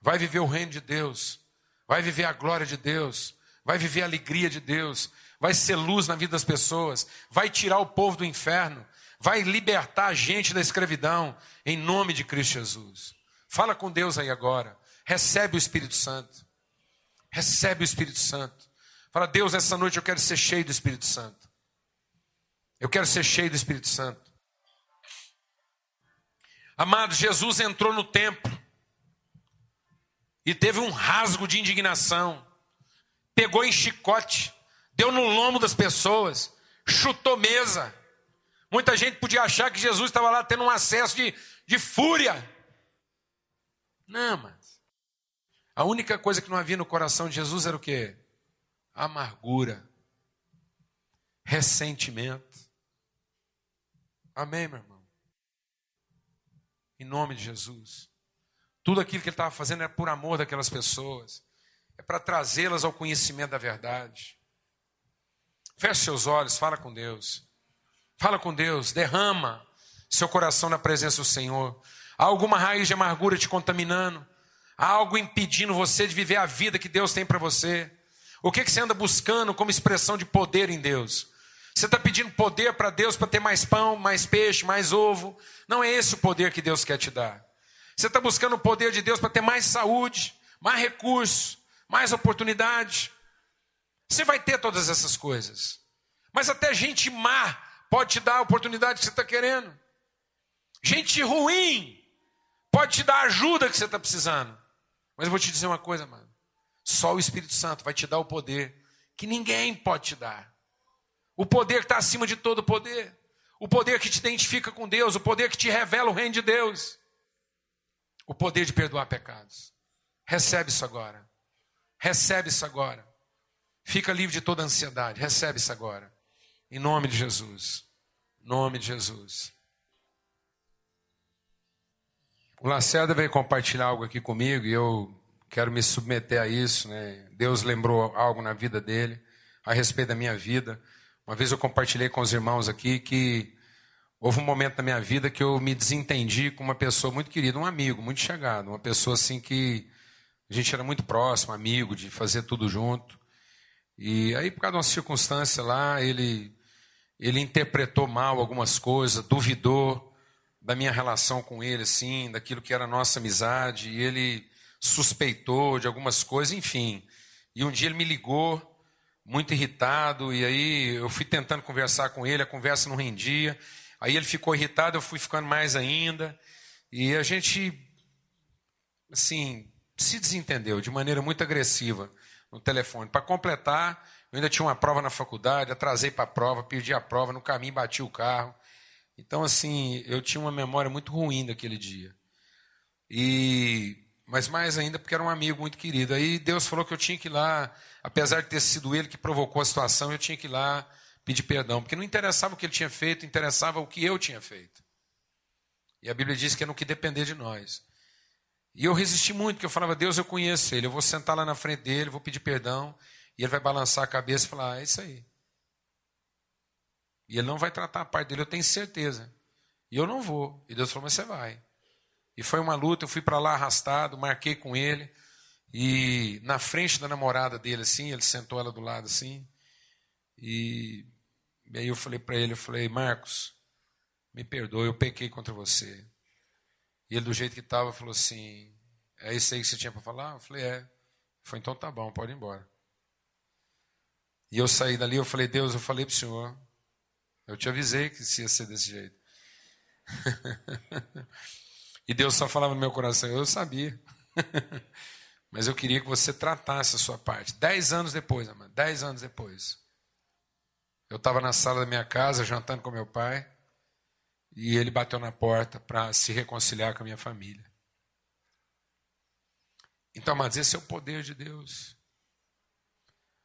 Vai viver o reino de Deus. Vai viver a glória de Deus. Vai viver a alegria de Deus. Vai ser luz na vida das pessoas. Vai tirar o povo do inferno vai libertar a gente da escravidão, em nome de Cristo Jesus. Fala com Deus aí agora. Recebe o Espírito Santo. Recebe o Espírito Santo. Fala, Deus, essa noite eu quero ser cheio do Espírito Santo. Eu quero ser cheio do Espírito Santo. Amado, Jesus entrou no templo e teve um rasgo de indignação. Pegou em chicote, deu no lombo das pessoas, chutou mesa Muita gente podia achar que Jesus estava lá tendo um acesso de, de fúria. Não, mas a única coisa que não havia no coração de Jesus era o quê? Amargura, ressentimento. Amém, meu irmão? Em nome de Jesus. Tudo aquilo que ele estava fazendo é por amor daquelas pessoas, é para trazê-las ao conhecimento da verdade. Feche seus olhos, fala com Deus. Fala com Deus, derrama seu coração na presença do Senhor. Há alguma raiz de amargura te contaminando? Há algo impedindo você de viver a vida que Deus tem para você? O que, que você anda buscando como expressão de poder em Deus? Você está pedindo poder para Deus para ter mais pão, mais peixe, mais ovo? Não é esse o poder que Deus quer te dar. Você está buscando o poder de Deus para ter mais saúde, mais recursos, mais oportunidade. Você vai ter todas essas coisas. Mas até gente má pode te dar a oportunidade que você está querendo. Gente ruim pode te dar a ajuda que você está precisando. Mas eu vou te dizer uma coisa, mano. Só o Espírito Santo vai te dar o poder que ninguém pode te dar. O poder que está acima de todo poder. O poder que te identifica com Deus. O poder que te revela o reino de Deus. O poder de perdoar pecados. Recebe isso agora. Recebe isso agora. Fica livre de toda ansiedade. Recebe isso agora. Em nome de Jesus. Em nome de Jesus. O Lacerda veio compartilhar algo aqui comigo e eu quero me submeter a isso. Né? Deus lembrou algo na vida dele, a respeito da minha vida. Uma vez eu compartilhei com os irmãos aqui que houve um momento na minha vida que eu me desentendi com uma pessoa muito querida, um amigo muito chegado, uma pessoa assim que a gente era muito próximo, amigo, de fazer tudo junto. E aí, por causa de uma circunstância lá, ele ele interpretou mal algumas coisas, duvidou da minha relação com ele, assim, daquilo que era a nossa amizade, e ele suspeitou de algumas coisas, enfim. E um dia ele me ligou, muito irritado, e aí eu fui tentando conversar com ele, a conversa não rendia. Aí ele ficou irritado, eu fui ficando mais ainda, e a gente, assim, se desentendeu de maneira muito agressiva no telefone. Para completar, eu ainda tinha uma prova na faculdade, atrasei para a prova, perdi a prova, no caminho bati o carro. Então, assim, eu tinha uma memória muito ruim daquele dia. E mas mais ainda porque era um amigo muito querido. Aí Deus falou que eu tinha que ir lá, apesar de ter sido ele que provocou a situação, eu tinha que ir lá pedir perdão, porque não interessava o que ele tinha feito, interessava o que eu tinha feito. E a Bíblia diz que é no que depender de nós. E eu resisti muito, porque eu falava, Deus, eu conheço ele, eu vou sentar lá na frente dele, vou pedir perdão, e ele vai balançar a cabeça e falar, ah, é isso aí. E ele não vai tratar a parte dele, eu tenho certeza. E eu não vou. E Deus falou, mas você vai. E foi uma luta, eu fui para lá arrastado, marquei com ele. E na frente da namorada dele, assim, ele sentou ela do lado, assim. E, e aí eu falei para ele, eu falei, Marcos, me perdoe, eu pequei contra você. E ele, do jeito que estava, falou assim, é isso aí que você tinha para falar? Eu falei, é. Foi então tá bom, pode ir embora. E eu saí dali, eu falei, Deus, eu falei para o Senhor, eu te avisei que ia ser desse jeito. e Deus só falava no meu coração, eu sabia. Mas eu queria que você tratasse a sua parte. Dez anos depois, amado, dez anos depois. Eu estava na sala da minha casa, jantando com meu pai, e ele bateu na porta para se reconciliar com a minha família. Então, amados, esse é o poder de Deus.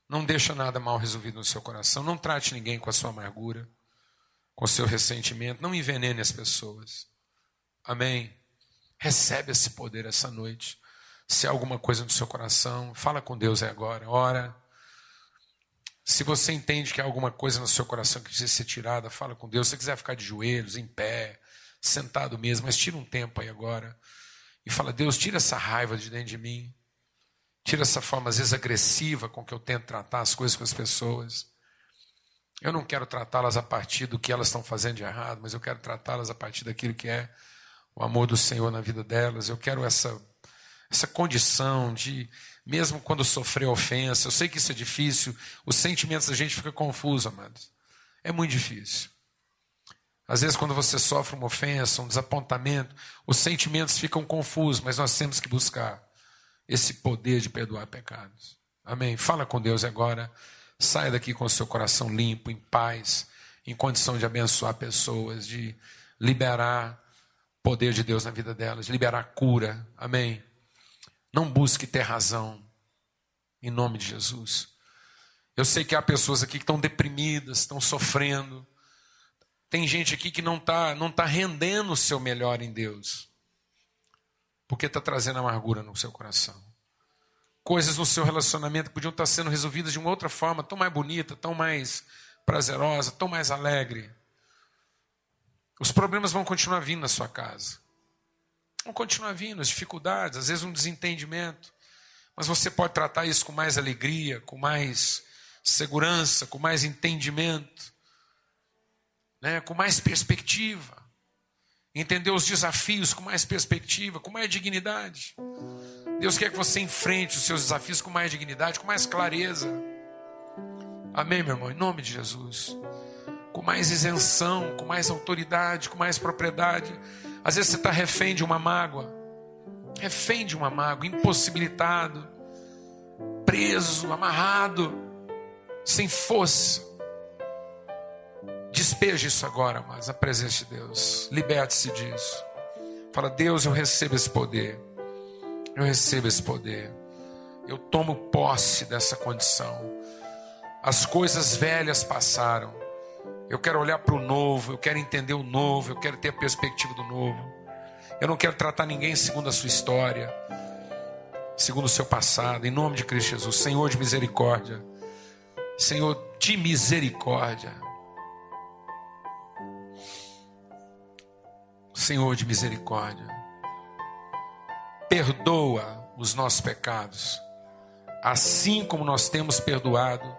Não deixa nada mal resolvido no seu coração. Não trate ninguém com a sua amargura com seu ressentimento. Não envenene as pessoas. Amém? Recebe esse poder essa noite. Se há alguma coisa no seu coração, fala com Deus agora. Ora. Se você entende que há alguma coisa no seu coração que precisa ser tirada, fala com Deus. Se você quiser ficar de joelhos, em pé, sentado mesmo, mas tira um tempo aí agora e fala: Deus, tira essa raiva de dentro de mim. Tira essa forma, às vezes, agressiva com que eu tento tratar as coisas com as pessoas. Eu não quero tratá-las a partir do que elas estão fazendo de errado, mas eu quero tratá-las a partir daquilo que é o amor do Senhor na vida delas. Eu quero essa, essa condição de, mesmo quando sofrer ofensa, eu sei que isso é difícil, os sentimentos da gente ficam confusos, amados. É muito difícil. Às vezes, quando você sofre uma ofensa, um desapontamento, os sentimentos ficam confusos, mas nós temos que buscar esse poder de perdoar pecados. Amém? Fala com Deus agora. Saia daqui com o seu coração limpo, em paz, em condição de abençoar pessoas, de liberar poder de Deus na vida delas, de liberar cura. Amém. Não busque ter razão, em nome de Jesus. Eu sei que há pessoas aqui que estão deprimidas, estão sofrendo. Tem gente aqui que não está não tá rendendo o seu melhor em Deus, porque está trazendo amargura no seu coração coisas no seu relacionamento podiam estar sendo resolvidas de uma outra forma, tão mais bonita, tão mais prazerosa, tão mais alegre. Os problemas vão continuar vindo na sua casa. Vão continuar vindo, as dificuldades, às vezes um desentendimento. Mas você pode tratar isso com mais alegria, com mais segurança, com mais entendimento, né? com mais perspectiva. Entender os desafios com mais perspectiva, com mais dignidade. Deus quer que você enfrente os seus desafios com mais dignidade, com mais clareza. Amém, meu irmão? Em nome de Jesus. Com mais isenção, com mais autoridade, com mais propriedade. Às vezes você está refém de uma mágoa, refém de uma mágoa, impossibilitado, preso, amarrado, sem força. Despeje isso agora, mas a presença de Deus. Liberte-se disso. Fala, Deus, eu recebo esse poder. Eu recebo esse poder. Eu tomo posse dessa condição. As coisas velhas passaram. Eu quero olhar para o novo, eu quero entender o novo, eu quero ter a perspectiva do novo. Eu não quero tratar ninguém segundo a sua história, segundo o seu passado. Em nome de Cristo Jesus, Senhor de misericórdia. Senhor de misericórdia. Senhor de misericórdia perdoa os nossos pecados, assim como nós temos perdoado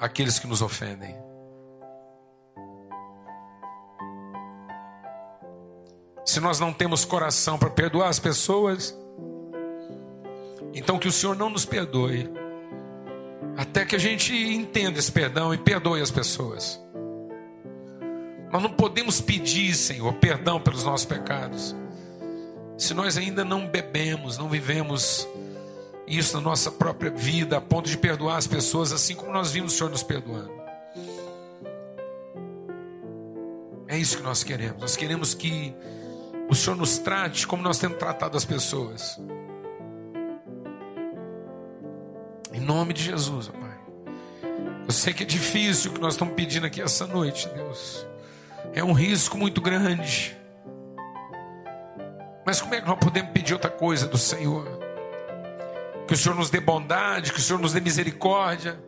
aqueles que nos ofendem. Se nós não temos coração para perdoar as pessoas, então que o Senhor não nos perdoe, até que a gente entenda esse perdão e perdoe as pessoas. Nós não podemos pedir, Senhor, perdão pelos nossos pecados se nós ainda não bebemos, não vivemos isso na nossa própria vida, a ponto de perdoar as pessoas, assim como nós vimos o Senhor nos perdoando. É isso que nós queremos. Nós queremos que o Senhor nos trate como nós temos tratado as pessoas. Em nome de Jesus, Pai. Eu sei que é difícil o que nós estamos pedindo aqui essa noite, Deus. É um risco muito grande. Mas como é que nós podemos pedir outra coisa do Senhor? Que o Senhor nos dê bondade, que o Senhor nos dê misericórdia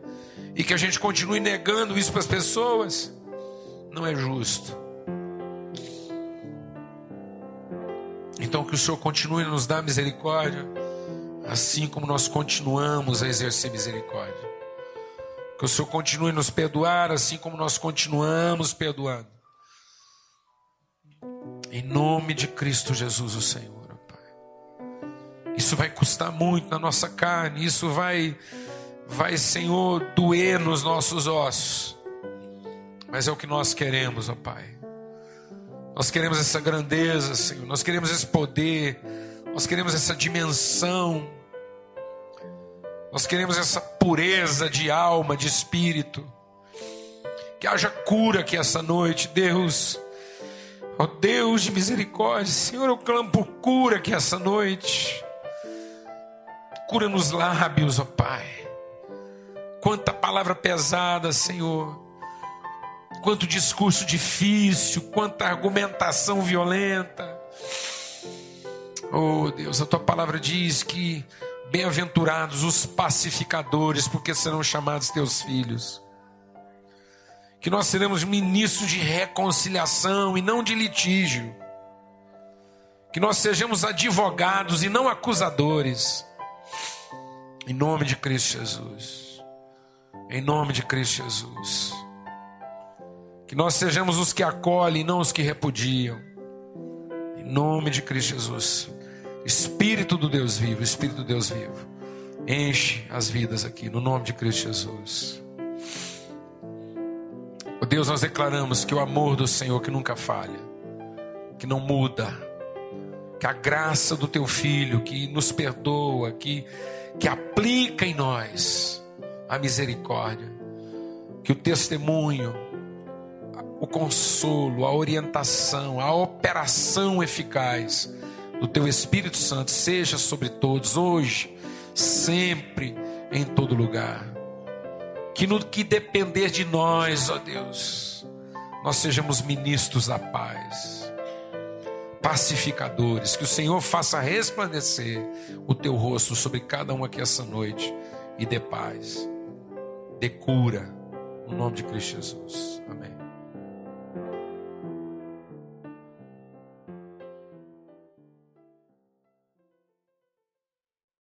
e que a gente continue negando isso para as pessoas? Não é justo. Então que o Senhor continue a nos dar misericórdia, assim como nós continuamos a exercer misericórdia. Que o Senhor continue a nos perdoar, assim como nós continuamos perdoando. Em nome de Cristo Jesus, o Senhor, Pai. Isso vai custar muito na nossa carne, isso vai, vai, Senhor, doer nos nossos ossos. Mas é o que nós queremos, ó Pai. Nós queremos essa grandeza, Senhor. Nós queremos esse poder. Nós queremos essa dimensão. Nós queremos essa pureza de alma, de espírito. Que haja cura aqui essa noite, Deus. Ó Deus de misericórdia, Senhor, eu clamo por cura aqui essa noite. Cura nos lábios, ó Pai. Quanta palavra pesada, Senhor. Quanto discurso difícil, quanta argumentação violenta. Oh Deus, a tua palavra diz que bem-aventurados os pacificadores, porque serão chamados teus filhos. Que nós seremos ministros de reconciliação e não de litígio, que nós sejamos advogados e não acusadores, em nome de Cristo Jesus, em nome de Cristo Jesus, que nós sejamos os que acolhem não os que repudiam, em nome de Cristo Jesus, Espírito do Deus vivo, Espírito do Deus vivo, enche as vidas aqui, no nome de Cristo Jesus. Oh Deus, nós declaramos que o amor do Senhor que nunca falha, que não muda, que a graça do teu filho que nos perdoa, que, que aplica em nós a misericórdia, que o testemunho, o consolo, a orientação, a operação eficaz do teu Espírito Santo seja sobre todos, hoje, sempre, em todo lugar que no que depender de nós, ó Deus, nós sejamos ministros da paz, pacificadores, que o Senhor faça resplandecer o teu rosto sobre cada um aqui essa noite e dê paz, dê cura, no nome de Cristo Jesus. Amém.